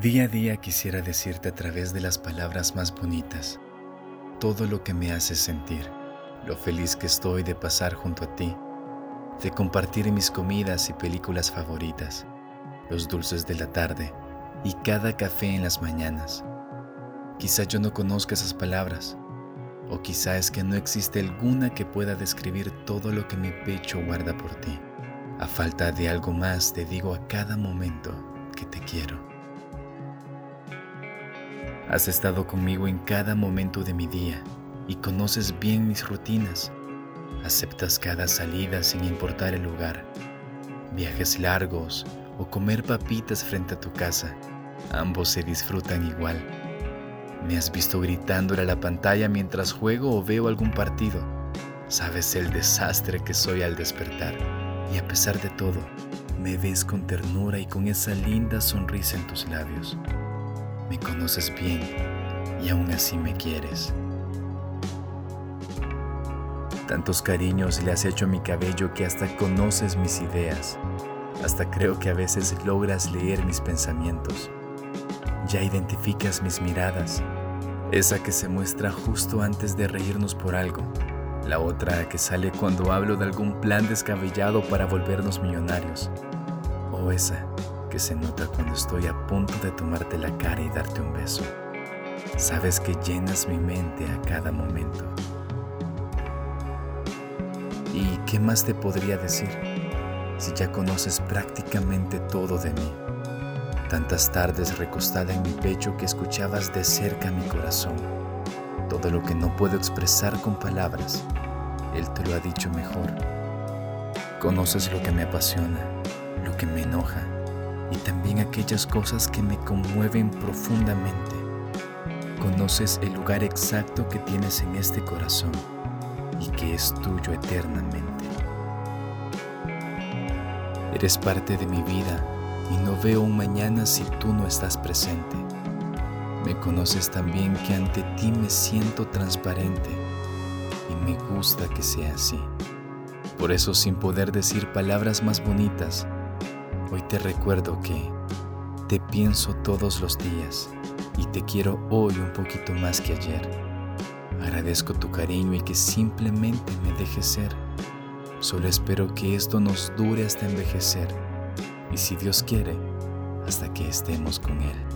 Día a día quisiera decirte a través de las palabras más bonitas todo lo que me hace sentir, lo feliz que estoy de pasar junto a ti, de compartir mis comidas y películas favoritas, los dulces de la tarde y cada café en las mañanas. Quizá yo no conozca esas palabras, o quizá es que no existe alguna que pueda describir todo lo que mi pecho guarda por ti. A falta de algo más te digo a cada momento que te quiero. Has estado conmigo en cada momento de mi día y conoces bien mis rutinas. Aceptas cada salida sin importar el lugar. Viajes largos o comer papitas frente a tu casa, ambos se disfrutan igual. Me has visto gritando a la pantalla mientras juego o veo algún partido. Sabes el desastre que soy al despertar y a pesar de todo, me ves con ternura y con esa linda sonrisa en tus labios me conoces bien y aún así me quieres. Tantos cariños le has hecho a mi cabello que hasta conoces mis ideas, hasta creo que a veces logras leer mis pensamientos. Ya identificas mis miradas, esa que se muestra justo antes de reírnos por algo, la otra que sale cuando hablo de algún plan descabellado para volvernos millonarios, o esa que se nota cuando estoy a punto de tomarte la cara y darte un beso. Sabes que llenas mi mente a cada momento. ¿Y qué más te podría decir si ya conoces prácticamente todo de mí? Tantas tardes recostada en mi pecho que escuchabas de cerca mi corazón. Todo lo que no puedo expresar con palabras, Él te lo ha dicho mejor. Conoces lo que me apasiona, lo que me enoja y también aquellas cosas que me conmueven profundamente. Conoces el lugar exacto que tienes en este corazón y que es tuyo eternamente. Eres parte de mi vida y no veo un mañana si tú no estás presente. Me conoces también que ante ti me siento transparente y me gusta que sea así. Por eso sin poder decir palabras más bonitas, Hoy te recuerdo que te pienso todos los días y te quiero hoy un poquito más que ayer. Agradezco tu cariño y que simplemente me dejes ser. Solo espero que esto nos dure hasta envejecer y si Dios quiere, hasta que estemos con Él.